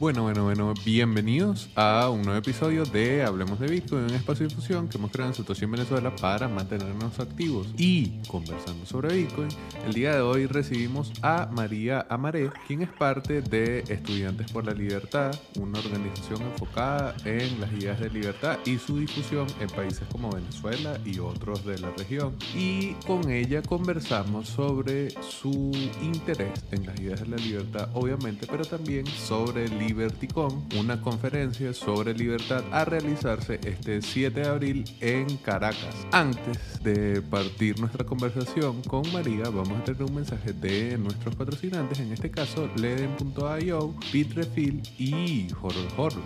Bueno, bueno, bueno, bienvenidos a un nuevo episodio de Hablemos de Bitcoin, un espacio de difusión que hemos creado en Satoshi en Venezuela para mantenernos activos y conversando sobre Bitcoin. El día de hoy recibimos a María Amaré, quien es parte de Estudiantes por la Libertad, una organización enfocada en las ideas de libertad y su difusión en países como Venezuela y otros de la región. Y con ella conversamos sobre su interés en las ideas de la libertad, obviamente, pero también sobre el LibertyCon, una conferencia sobre libertad a realizarse este 7 de abril en Caracas. Antes de partir nuestra conversación con María, vamos a tener un mensaje de nuestros patrocinantes, en este caso Leden.io, Bitrefill y Horror Horror.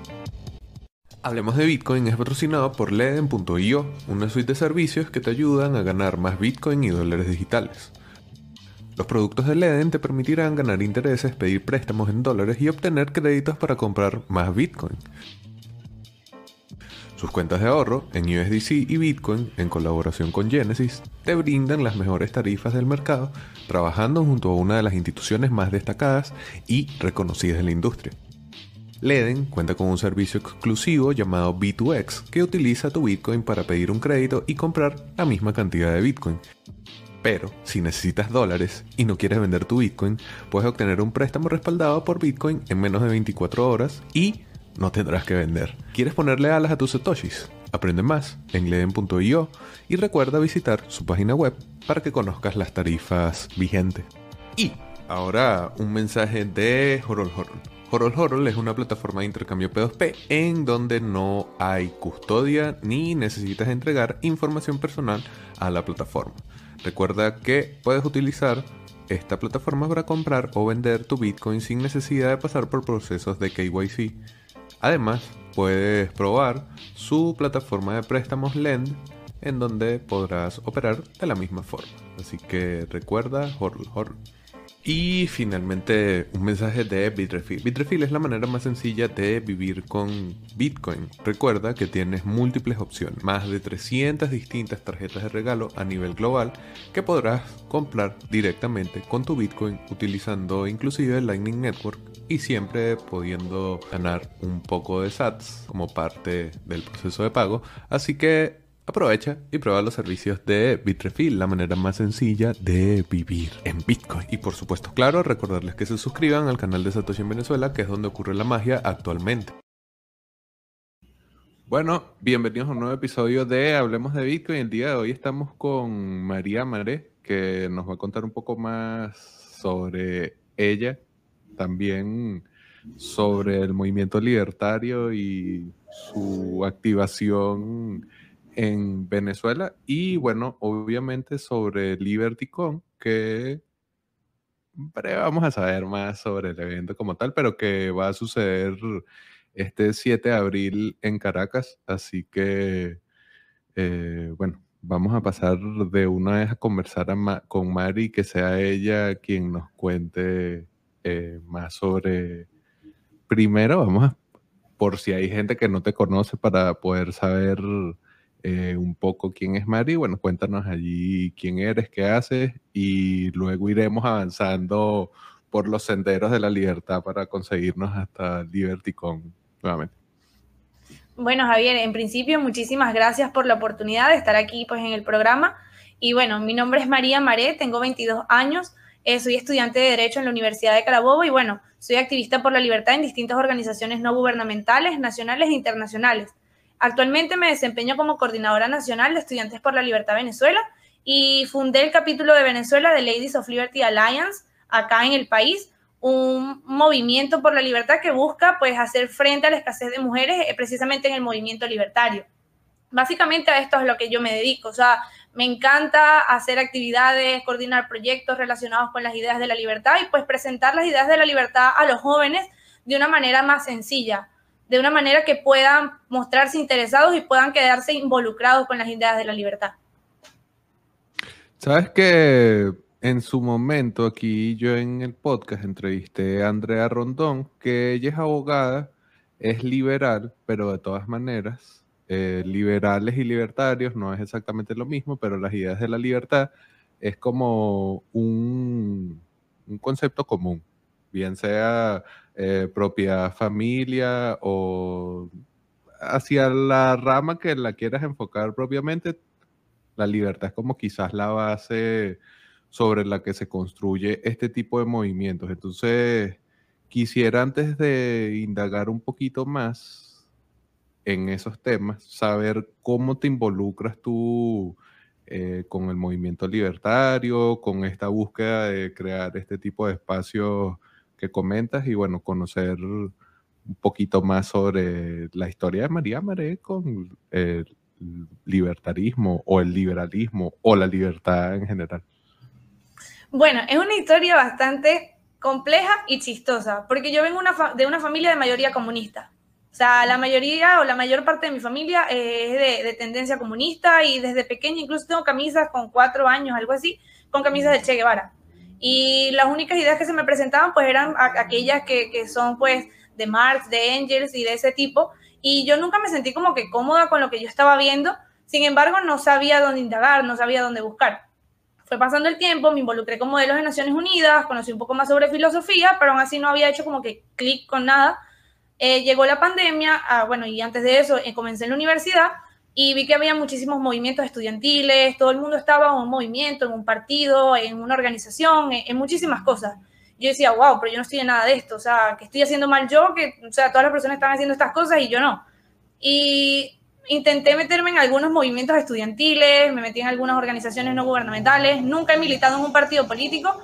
Hablemos de Bitcoin es patrocinado por Leden.io, una suite de servicios que te ayudan a ganar más Bitcoin y dólares digitales. Los productos de Leden te permitirán ganar intereses, pedir préstamos en dólares y obtener créditos para comprar más Bitcoin. Sus cuentas de ahorro en USDC y Bitcoin, en colaboración con Genesis, te brindan las mejores tarifas del mercado, trabajando junto a una de las instituciones más destacadas y reconocidas de la industria. Leden cuenta con un servicio exclusivo llamado B2X que utiliza tu Bitcoin para pedir un crédito y comprar la misma cantidad de Bitcoin. Pero si necesitas dólares y no quieres vender tu Bitcoin, puedes obtener un préstamo respaldado por Bitcoin en menos de 24 horas y no tendrás que vender. ¿Quieres ponerle alas a tus satoshis? Aprende más en leden.io y recuerda visitar su página web para que conozcas las tarifas vigentes. Y ahora un mensaje de Horol Horol. Horol Horol es una plataforma de intercambio P2P en donde no hay custodia ni necesitas entregar información personal a la plataforma. Recuerda que puedes utilizar esta plataforma para comprar o vender tu Bitcoin sin necesidad de pasar por procesos de KYC. Además, puedes probar su plataforma de préstamos Lend en donde podrás operar de la misma forma. Así que recuerda, horror. Y finalmente un mensaje de Bitrefill. Bitrefill es la manera más sencilla de vivir con Bitcoin. Recuerda que tienes múltiples opciones, más de 300 distintas tarjetas de regalo a nivel global que podrás comprar directamente con tu Bitcoin utilizando inclusive el Lightning Network y siempre pudiendo ganar un poco de SATs como parte del proceso de pago. Así que Aprovecha y prueba los servicios de Bitrefill, la manera más sencilla de vivir en Bitcoin. Y por supuesto, claro, recordarles que se suscriban al canal de Satoshi en Venezuela, que es donde ocurre la magia actualmente. Bueno, bienvenidos a un nuevo episodio de Hablemos de Bitcoin. El día de hoy estamos con María Maré, que nos va a contar un poco más sobre ella, también sobre el movimiento libertario y su activación en Venezuela y bueno, obviamente sobre LibertyCon, que vamos a saber más sobre el evento como tal, pero que va a suceder este 7 de abril en Caracas, así que eh, bueno, vamos a pasar de una vez a conversar con Mari, que sea ella quien nos cuente eh, más sobre, primero vamos a, por si hay gente que no te conoce para poder saber eh, un poco quién es Mari. Bueno, cuéntanos allí quién eres, qué haces y luego iremos avanzando por los senderos de la libertad para conseguirnos hasta LibertyCon nuevamente. Bueno, Javier, en principio muchísimas gracias por la oportunidad de estar aquí pues en el programa. Y bueno, mi nombre es María Maré, tengo 22 años, eh, soy estudiante de Derecho en la Universidad de Carabobo y bueno, soy activista por la libertad en distintas organizaciones no gubernamentales, nacionales e internacionales. Actualmente me desempeño como coordinadora nacional de Estudiantes por la Libertad Venezuela y fundé el capítulo de Venezuela de Ladies of Liberty Alliance acá en el país, un movimiento por la libertad que busca pues hacer frente a la escasez de mujeres eh, precisamente en el movimiento libertario. Básicamente a esto es lo que yo me dedico, o sea, me encanta hacer actividades, coordinar proyectos relacionados con las ideas de la libertad y pues presentar las ideas de la libertad a los jóvenes de una manera más sencilla, de una manera que puedan mostrarse interesados y puedan quedarse involucrados con las ideas de la libertad. Sabes que en su momento aquí yo en el podcast entrevisté a Andrea Rondón, que ella es abogada, es liberal, pero de todas maneras, eh, liberales y libertarios no es exactamente lo mismo, pero las ideas de la libertad es como un, un concepto común, bien sea eh, propiedad familia o hacia la rama que la quieras enfocar propiamente, la libertad es como quizás la base sobre la que se construye este tipo de movimientos. Entonces, quisiera antes de indagar un poquito más en esos temas, saber cómo te involucras tú eh, con el movimiento libertario, con esta búsqueda de crear este tipo de espacios que comentas y bueno, conocer un poquito más sobre la historia de María Maré con el libertarismo o el liberalismo o la libertad en general. Bueno, es una historia bastante compleja y chistosa, porque yo vengo de una familia de mayoría comunista. O sea, la mayoría o la mayor parte de mi familia es de, de, tendencia comunista y desde pequeña incluso tengo camisas con cuatro años, algo así, con camisas de Che Guevara. Y las únicas ideas que se me presentaban pues eran aquellas que, que son pues de Marx, de Engels y de ese tipo. Y yo nunca me sentí como que cómoda con lo que yo estaba viendo. Sin embargo, no sabía dónde indagar, no sabía dónde buscar. Fue pasando el tiempo, me involucré con modelos de Naciones Unidas, conocí un poco más sobre filosofía, pero aún así no había hecho como que clic con nada. Eh, llegó la pandemia, ah, bueno, y antes de eso eh, comencé en la universidad y vi que había muchísimos movimientos estudiantiles, todo el mundo estaba en un movimiento, en un partido, en una organización, en, muchísimas cosas. Yo decía, wow, pero yo no estoy en nada de esto, o sea, que estoy haciendo mal yo, que, o sea, todas las personas están haciendo estas cosas y yo no. Y intenté meterme en algunos movimientos estudiantiles, me metí en algunas organizaciones no gubernamentales, nunca he militado en un partido político,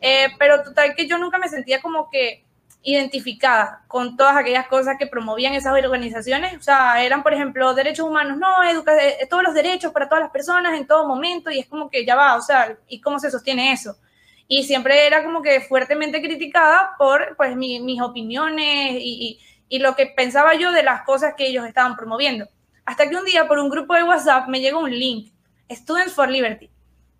eh, pero total que yo nunca me sentía como que identificada con todas aquellas cosas que promovían esas organizaciones. O sea, eran, por ejemplo, derechos humanos, no, educa eh, todos los derechos para todas las personas en todo momento, y es como que ya va, o sea, ¿y cómo se sostiene eso? Y siempre era como que fuertemente criticada por pues, mis opiniones y, lo que pensaba yo de las cosas que ellos estaban promoviendo. Hasta que un día por un grupo de WhatsApp me llegó un link, Students for Liberty.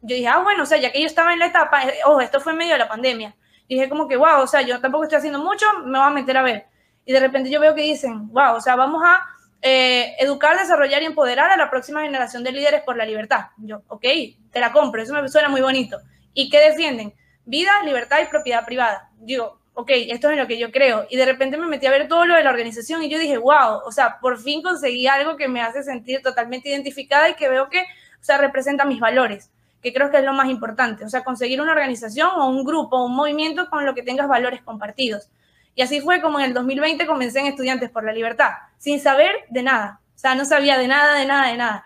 Yo dije, ah, bueno, o sea, ya que yo estaba en la etapa, oh, esto fue en medio de la pandemia dije como que, wow, o sea, yo tampoco estoy haciendo mucho, me voy a meter a ver. Y de repente yo veo que dicen, wow, o sea, vamos a eh, educar, desarrollar y empoderar a la próxima generación de líderes por la libertad. Yo, ok, te la compro, eso me suena muy bonito. ¿Y qué defienden? Vida, libertad y propiedad privada. Digo, ok, esto es lo que yo creo. Y de repente me metí a ver todo lo de la organización y yo dije, wow, o sea, por fin conseguí algo que me hace sentir totalmente identificada y que veo que, o sea, representa mis valores que creo que es lo más importante, o sea, conseguir una organización o un grupo, un movimiento con lo que tengas valores compartidos. Y así fue como en el 2020 comencé en Estudiantes por la Libertad, sin saber de nada, o sea, no sabía de nada, de nada, de nada.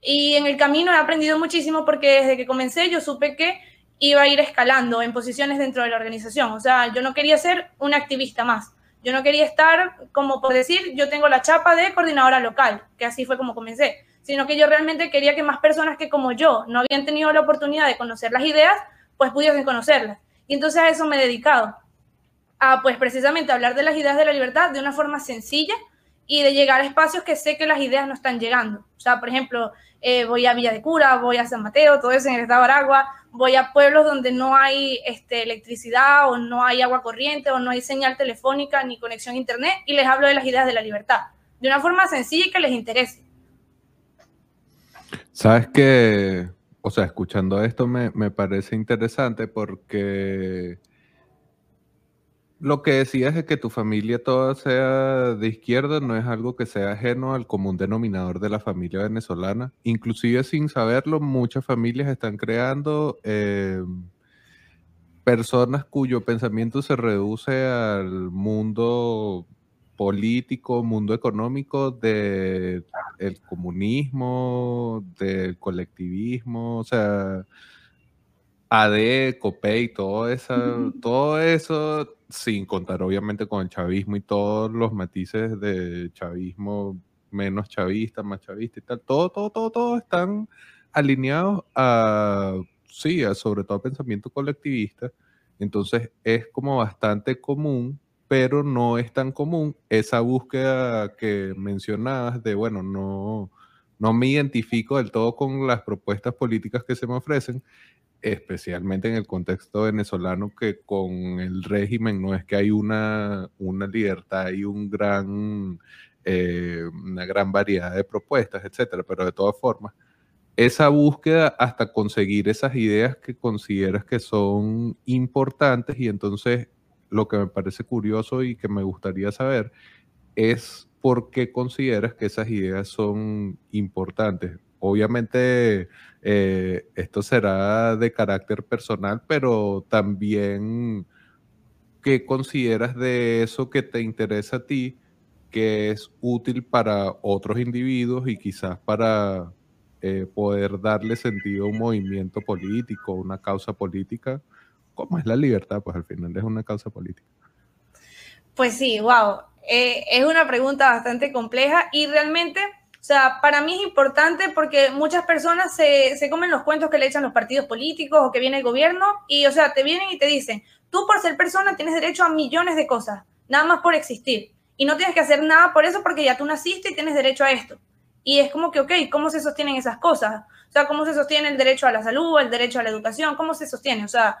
Y en el camino he aprendido muchísimo porque desde que comencé yo supe que iba a ir escalando en posiciones dentro de la organización, o sea, yo no quería ser un activista más. Yo no quería estar, como por decir, yo tengo la chapa de coordinadora local, que así fue como comencé sino que yo realmente quería que más personas que como yo no habían tenido la oportunidad de conocer las ideas, pues pudiesen conocerlas. Y entonces a eso me he dedicado, a pues precisamente hablar de las ideas de la libertad de una forma sencilla y de llegar a espacios que sé que las ideas no están llegando. O sea, por ejemplo, eh, voy a Villa de Cura, voy a San Mateo, todo eso en el estado Aragua, voy a pueblos donde no hay este, electricidad o no hay agua corriente o no hay señal telefónica ni conexión a internet y les hablo de las ideas de la libertad, de una forma sencilla y que les interese. Sabes que, o sea, escuchando esto me, parece interesante porque lo que decías de que tu familia toda sea de izquierda no es algo que sea ajeno al común denominador de la familia venezolana. Inclusive sin saberlo, muchas familias están creando eh, personas cuyo pensamiento se reduce al mundo político, mundo económico del el comunismo, del colectivismo, o sea, AD, COPEI, todo, esa, todo eso, sin contar obviamente con el chavismo y todos los matices de chavismo menos chavista, más chavista y tal, todo, todo, todo, todo están alineados a, sí, a sobre todo pensamiento colectivista. Entonces es como bastante común pero no es tan común esa búsqueda que mencionabas de, bueno, no, no me identifico del todo con las propuestas políticas que se me ofrecen, especialmente en el contexto venezolano, que con el régimen no es que hay una, una libertad y un gran, eh, una gran variedad de propuestas, etcétera, pero de todas formas, esa búsqueda hasta conseguir esas ideas que consideras que son importantes y entonces lo que me parece curioso y que me gustaría saber es por qué consideras que esas ideas son importantes. Obviamente eh, esto será de carácter personal, pero también qué consideras de eso que te interesa a ti, que es útil para otros individuos y quizás para eh, poder darle sentido a un movimiento político, una causa política, como es la libertad, pues al final es una causa política. Pues sí, wow. Eh, es una pregunta bastante compleja y realmente, o sea, para mí es importante porque muchas personas se, se comen los cuentos que le echan los partidos políticos o que viene el gobierno y, o sea, te vienen y te dicen, tú por ser persona tienes derecho a millones de cosas, nada más por existir. Y no tienes que hacer nada por eso porque ya tú naciste y tienes derecho a esto. Y es como que, ok, ¿cómo se sostienen esas cosas? O sea, ¿cómo se sostiene el derecho a la salud, el derecho a la educación? ¿Cómo se sostiene? O sea,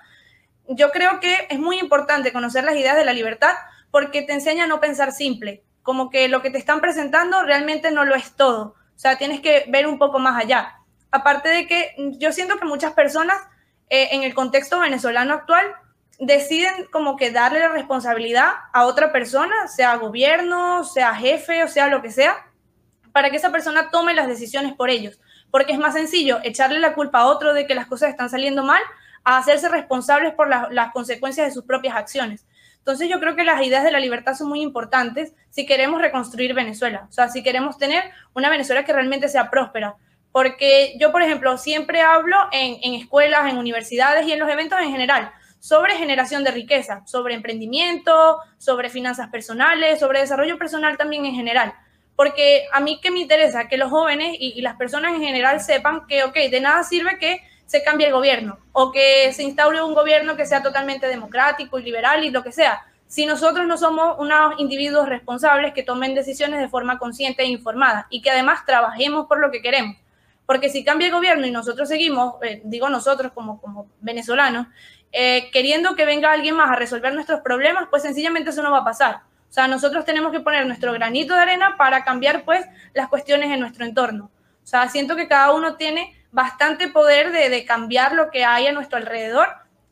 yo creo que es muy importante conocer las ideas de la libertad porque te enseña a no pensar simple, como que lo que te están presentando realmente no lo es todo. O sea, tienes que ver un poco más allá. Aparte de que yo siento que muchas personas eh, en el contexto venezolano actual deciden como que darle la responsabilidad a otra persona, sea gobierno, sea jefe, o sea lo que sea, para que esa persona tome las decisiones por ellos. Porque es más sencillo echarle la culpa a otro de que las cosas están saliendo mal a hacerse responsables por las consecuencias de sus propias acciones. Entonces yo creo que las ideas de la libertad son muy importantes si queremos reconstruir Venezuela, o sea, si queremos tener una Venezuela que realmente sea próspera. Porque yo, por ejemplo, siempre hablo en, escuelas, en universidades y en los eventos en general sobre generación de riqueza, sobre emprendimiento, sobre finanzas personales, sobre desarrollo personal también en general porque a mí que me interesa que los jóvenes y, las personas en general sepan que, ok, de nada sirve que se cambie el gobierno o que se instaure un gobierno que sea totalmente democrático y liberal y lo que sea. Si nosotros no somos unos individuos responsables que tomen decisiones de forma consciente e informada y que además trabajemos por lo que queremos. Porque si cambia el gobierno y nosotros seguimos, eh, digo nosotros como, como venezolanos, eh, queriendo que venga alguien más a resolver nuestros problemas, pues sencillamente eso no va a pasar. O sea, nosotros tenemos que poner nuestro granito de arena para cambiar pues las cuestiones en nuestro entorno. O sea, siento que cada uno tiene bastante poder de, cambiar lo que hay a nuestro alrededor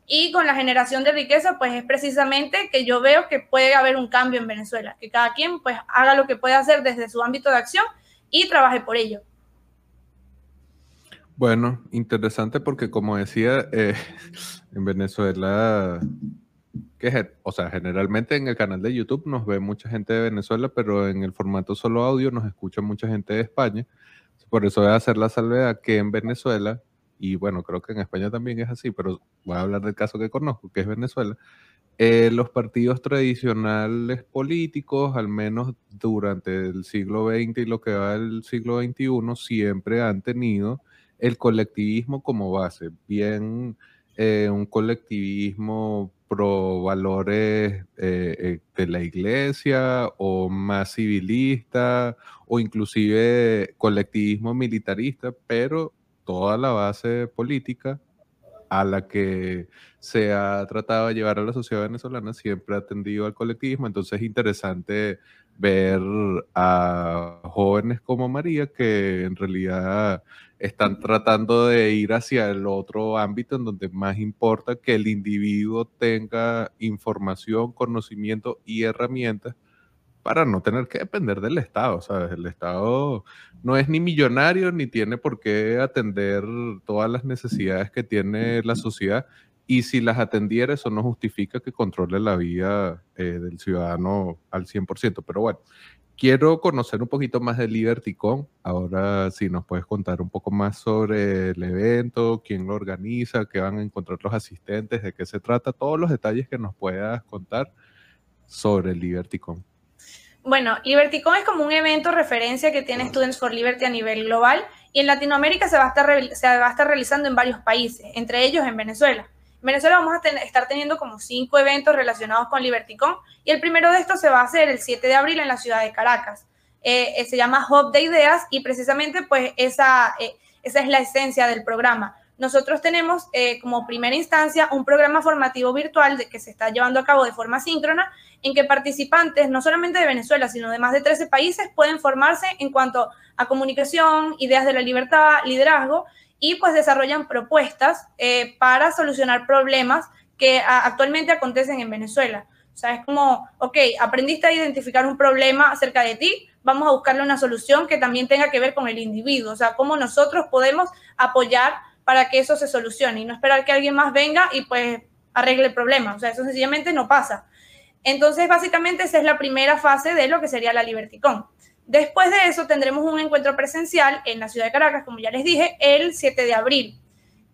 y con la generación de riqueza, pues es precisamente que yo veo que puede haber un cambio en Venezuela, que cada quien pues haga lo que puede hacer desde su ámbito de acción y trabaje por ello. Bueno, interesante porque como decía, eh, en Venezuela que, o sea, generalmente en el canal de YouTube nos ve mucha gente de Venezuela, pero en el formato solo audio nos escucha mucha gente de España. Por eso voy a hacer la salvedad que en Venezuela, y bueno, creo que en España también es así, pero voy a hablar del caso que conozco, que es Venezuela. Eh, los partidos tradicionales políticos, al menos durante el siglo XX y lo que va del siglo XXI, siempre han tenido el colectivismo como base, bien eh, un colectivismo pro valores eh, eh, de la iglesia o más civilista o inclusive colectivismo militarista, pero toda la base política a la que se ha tratado de llevar a la sociedad venezolana siempre ha atendido al colectivismo. Entonces es interesante ver a jóvenes como María que en realidad están tratando de ir hacia el otro ámbito en donde más importa que el individuo tenga información, conocimiento y herramientas para no tener que depender del Estado, ¿sabes? El Estado no es ni millonario ni tiene por qué atender todas las necesidades que tiene la sociedad y si las atendiera eso no justifica que controle la vida eh, del ciudadano al 100%, pero bueno, quiero conocer un poquito más de LibertyCon. Ahora si nos puedes contar un poco más sobre el evento, quién lo organiza, qué van a encontrar los asistentes, de qué se trata, todos los detalles que nos puedas contar sobre LibertyCon. Bueno, LibertyCon es como un evento referencia que tiene Students for Liberty a nivel global y en Latinoamérica se va a estar, se va a estar realizando en varios países, entre ellos en Venezuela. En Venezuela vamos a estar teniendo como cinco eventos relacionados con LibertyCon y el primero de estos se va a hacer el 7 de abril en la ciudad de Caracas. Eh, eh, se llama Hub de Ideas y precisamente pues esa, eh, esa es la esencia del programa. Nosotros tenemos como primera instancia un programa formativo virtual de, que se está llevando a cabo de forma síncrona en que participantes no solamente de Venezuela, sino de más de 13 países pueden formarse en cuanto a comunicación, ideas de la libertad, liderazgo y pues desarrollan propuestas eh, para solucionar problemas que actualmente acontecen en Venezuela. O sea, es como, ok, aprendiste a identificar un problema acerca de ti, vamos a buscarle una solución que también tenga que ver con el individuo, o sea, cómo nosotros podemos apoyar para que eso se solucione y no esperar que alguien más venga y pues arregle el problema, o sea, eso sencillamente no pasa. Entonces, básicamente esa es la primera fase de lo que sería la Liberticón. Después de eso tendremos un encuentro presencial en la ciudad de Caracas, como ya les dije, el 7 de abril.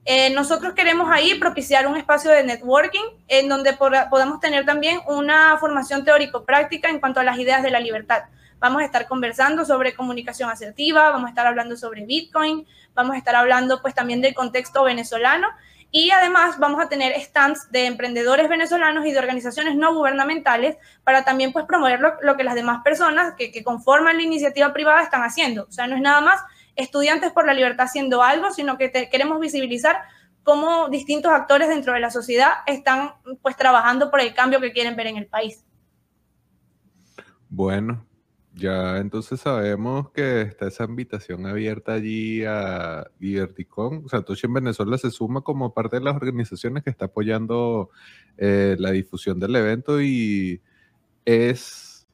Eh, nosotros queremos ahí propiciar un espacio de networking en donde podamos tener también una formación teórico-práctica en cuanto a las ideas de la libertad. Vamos a estar conversando sobre comunicación asertiva, vamos a estar hablando sobre Bitcoin, vamos a estar hablando pues también del contexto venezolano y además vamos a tener stands de emprendedores venezolanos y de organizaciones no gubernamentales para también pues promover lo, que las demás personas que, que conforman la iniciativa privada están haciendo. O sea, no es nada más estudiantes por la libertad haciendo algo, sino que queremos visibilizar cómo distintos actores dentro de la sociedad están pues trabajando por el cambio que quieren ver en el país. Bueno, ya entonces sabemos que está esa invitación abierta allí a Diverticón. Satoshi en Venezuela se suma como parte de las organizaciones que está apoyando eh, la difusión del evento y es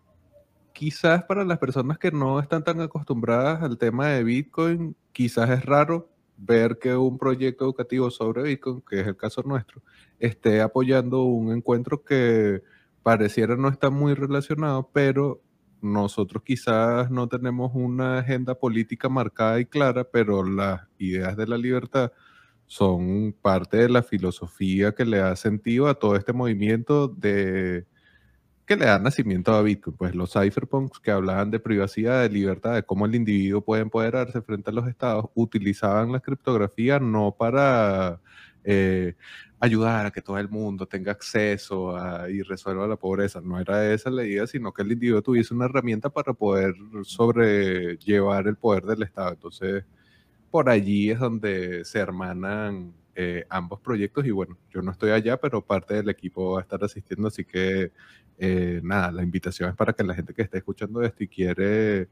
quizás para las personas que no están tan acostumbradas al tema de Bitcoin, quizás es raro ver que un proyecto educativo sobre Bitcoin, que es el caso nuestro, esté apoyando un encuentro que pareciera no estar muy relacionado, pero nosotros quizás no tenemos una agenda política marcada y clara, pero las ideas de la libertad son parte de la filosofía que le da sentido a todo este movimiento de que le dan nacimiento a Bitcoin. Pues los cypherpunks que hablaban de privacidad, de libertad, de cómo el individuo puede empoderarse frente a los estados, utilizaban la criptografía no para eh, ayudar a que todo el mundo tenga acceso y resuelva la pobreza. No era esa la idea, sino que el individuo tuviese una herramienta para poder sobrellevar el poder del Estado. Entonces, por allí es donde se hermanan eh, ambos proyectos y bueno, yo no estoy allá, pero parte del equipo va a estar asistiendo, así que eh, nada, la invitación es para que la gente que esté escuchando esto y quiere,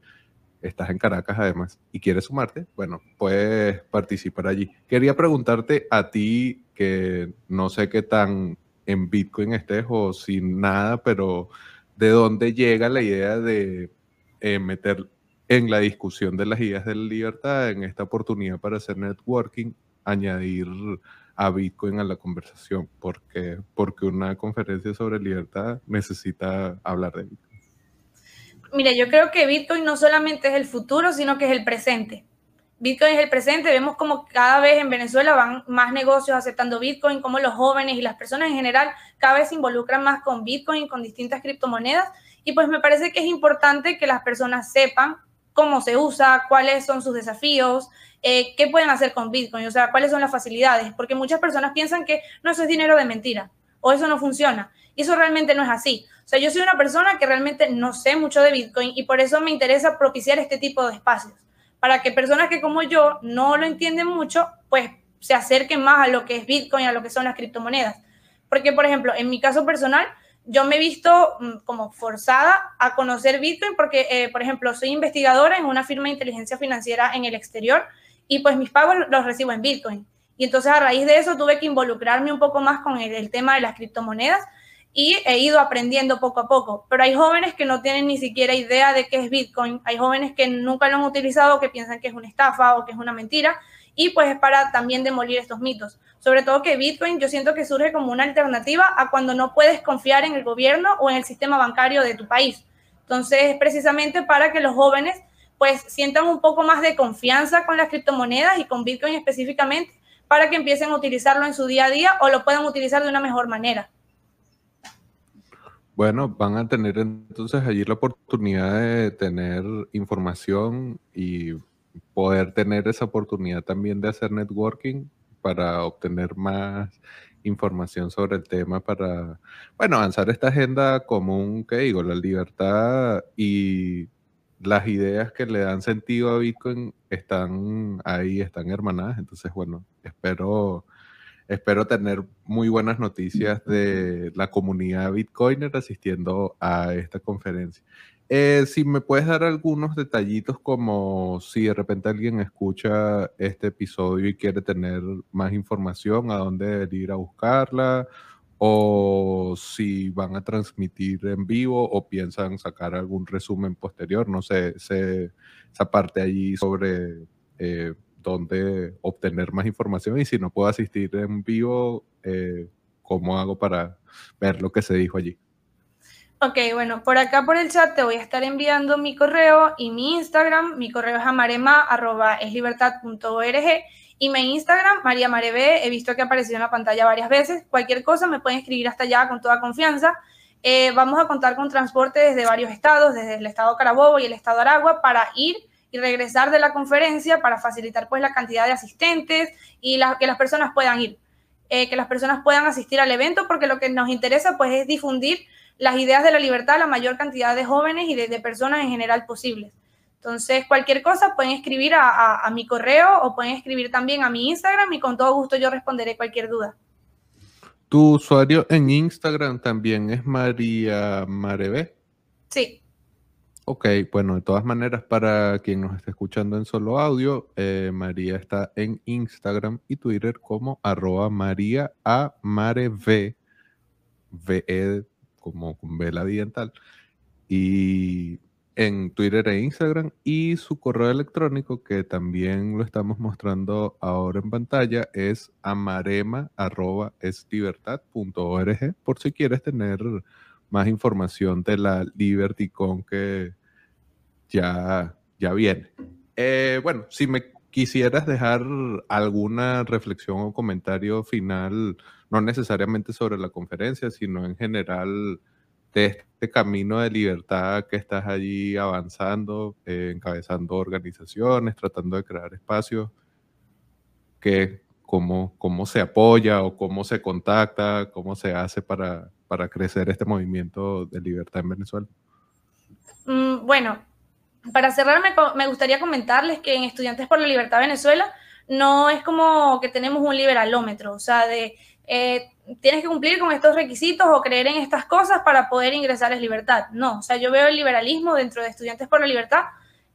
estás en Caracas además, y quiere sumarte, bueno, puedes participar allí. Quería preguntarte a ti, que no sé qué tan en Bitcoin estés o sin nada, pero ¿de dónde llega la idea de eh, meter en la discusión de las ideas de la libertad, en esta oportunidad para hacer networking, añadir a Bitcoin a la conversación, porque, porque una conferencia sobre libertad necesita hablar de Bitcoin. Mira, yo creo que Bitcoin no solamente es el futuro, sino que es el presente. Bitcoin es el presente, vemos como cada vez en Venezuela van más negocios aceptando Bitcoin, como los jóvenes y las personas en general cada vez se involucran más con Bitcoin, con distintas criptomonedas, y pues me parece que es importante que las personas sepan cómo se usa, cuáles son sus desafíos, eh, qué pueden hacer con Bitcoin, o sea, cuáles son las facilidades, porque muchas personas piensan que no, eso es dinero de mentira o eso no funciona. Y eso realmente no es así. O sea, yo soy una persona que realmente no sé mucho de Bitcoin y por eso me interesa propiciar este tipo de espacios, para que personas que como yo no lo entienden mucho, pues se acerquen más a lo que es Bitcoin, a lo que son las criptomonedas. Porque, por ejemplo, en mi caso personal, yo me he visto mm, como forzada a conocer Bitcoin porque, eh, por ejemplo, soy investigadora en una firma de inteligencia financiera en el exterior y pues mis pagos los recibo en Bitcoin. Y entonces a raíz de eso tuve que involucrarme un poco más con el, tema de las criptomonedas y he ido aprendiendo poco a poco. Pero hay jóvenes que no tienen ni siquiera idea de qué es Bitcoin, hay jóvenes que nunca lo han utilizado, que piensan que es una estafa o que es una mentira y pues es para también demolir estos mitos. Sobre todo que Bitcoin yo siento que surge como una alternativa a cuando no puedes confiar en el gobierno o en el sistema bancario de tu país. Entonces, precisamente para que los jóvenes pues sientan un poco más de confianza con las criptomonedas y con Bitcoin específicamente para que empiecen a utilizarlo en su día a día o lo puedan utilizar de una mejor manera. Bueno, van a tener entonces allí la oportunidad de tener información y poder tener esa oportunidad también de hacer networking para obtener más información sobre el tema para, bueno, avanzar esta agenda común que digo, la libertad y las ideas que le dan sentido a Bitcoin están ahí, están hermanadas. Entonces, bueno, espero, espero tener muy buenas noticias de la comunidad Bitcoiner asistiendo a esta conferencia. Eh, si me puedes dar algunos detallitos como si de repente alguien escucha este episodio y quiere tener más información, a dónde ir a buscarla, o si van a transmitir en vivo o piensan sacar algún resumen posterior, no sé, esa parte allí sobre eh, dónde obtener más información y si no puedo asistir en vivo, eh, ¿cómo hago para ver lo que se dijo allí? Ok, bueno, por acá por el chat te voy a estar enviando mi correo y mi Instagram. Mi correo es amarema.eslibertad.org y mi Instagram, María Marebe, he visto que ha aparecido en la pantalla varias veces. Cualquier cosa me pueden escribir hasta allá con toda confianza. Eh, vamos a contar con transporte desde varios estados, desde el estado Carabobo y el estado Aragua, para ir y regresar de la conferencia para facilitar pues la cantidad de asistentes y que las personas puedan ir, eh, que las personas puedan asistir al evento, porque lo que nos interesa pues es difundir las ideas de la libertad a la mayor cantidad de jóvenes y de personas en general posibles. Entonces, cualquier cosa pueden escribir a, mi correo o pueden escribir también a mi Instagram y con todo gusto yo responderé cualquier duda. ¿Tu usuario en Instagram también es María Marebe? Sí. Ok, bueno, de todas maneras, para quien nos está escuchando en solo audio, eh, María está en Instagram y Twitter como arroba María a Mareve, VE como con vela diental. Y en Twitter e Instagram y su correo electrónico que también lo estamos mostrando ahora en pantalla es amarema.eslibertad.org por si quieres tener más información de la LibertyCon que ya, ya viene. Eh, bueno, si me quisieras dejar alguna reflexión o comentario final, no necesariamente sobre la conferencia, sino en general de este camino de libertad que estás allí avanzando, eh, encabezando organizaciones, tratando de crear espacios, que, cómo, cómo se apoya o cómo se contacta, cómo se hace para, para crecer este movimiento de libertad en Venezuela. Mm, bueno, para cerrar me, me gustaría comentarles que en Estudiantes por la Libertad Venezuela no es como que tenemos un liberalómetro, o sea, de eh, tienes que cumplir con estos requisitos o creer en estas cosas para poder ingresar a libertad. No, o sea, yo veo el liberalismo dentro de Estudiantes por la Libertad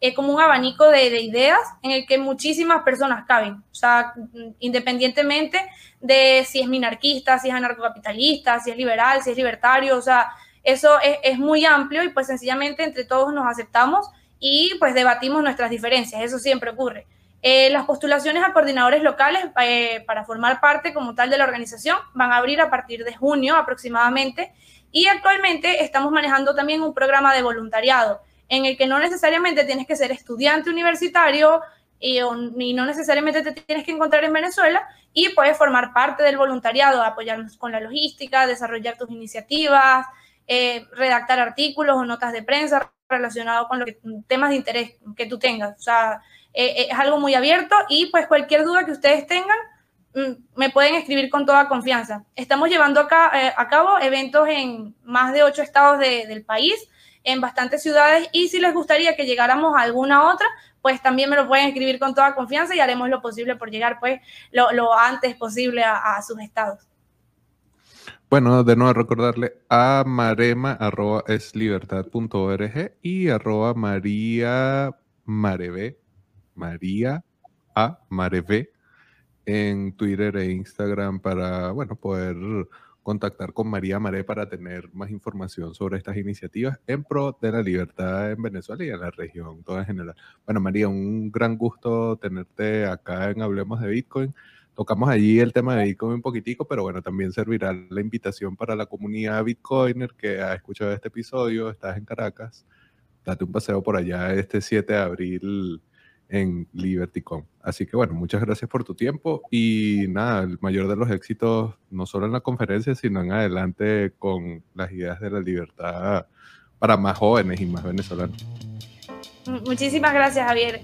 eh, como un abanico de, ideas en el que muchísimas personas caben. O sea, independientemente de si es minarquista, si es anarcocapitalista, si es liberal, si es libertario, o sea, eso es, es muy amplio y pues sencillamente entre todos nos aceptamos y pues debatimos nuestras diferencias. Eso siempre ocurre. Eh, las postulaciones a coordinadores locales eh, para formar parte como tal de la organización van a abrir a partir de junio aproximadamente y actualmente estamos manejando también un programa de voluntariado en el que no necesariamente tienes que ser estudiante universitario y, no necesariamente te tienes que encontrar en Venezuela y puedes formar parte del voluntariado, apoyarnos con la logística, desarrollar tus iniciativas, eh, redactar artículos o notas de prensa relacionados con los temas de interés que tú tengas. O sea, eh, eh, es algo muy abierto y pues cualquier duda que ustedes tengan, mm, me pueden escribir con toda confianza. Estamos llevando acá, eh, a cabo eventos en más de ocho estados del país, en bastantes ciudades y si les gustaría que llegáramos a alguna otra, pues también me lo pueden escribir con toda confianza y haremos lo posible por llegar pues lo, antes posible a, sus estados. Bueno, de nuevo recordarle a marema.eslibertad.org y arroba maría María A. Mareve en Twitter e Instagram para, bueno, poder contactar con María Maré para tener más información sobre estas iniciativas en pro de la libertad en Venezuela y en la región toda en general. Bueno, María, un gran gusto tenerte acá en Hablemos de Bitcoin. Tocamos allí el tema de Bitcoin un poquitico, pero bueno, también servirá la invitación para la comunidad Bitcoiner que ha escuchado este episodio, estás en Caracas, date un paseo por allá este 7 de abril en LibertyCon. Así que bueno, muchas gracias por tu tiempo y nada, el mayor de los éxitos, no solo en la conferencia, sino en adelante con las ideas de la libertad para más jóvenes y más venezolanos. Muchísimas gracias, Javier.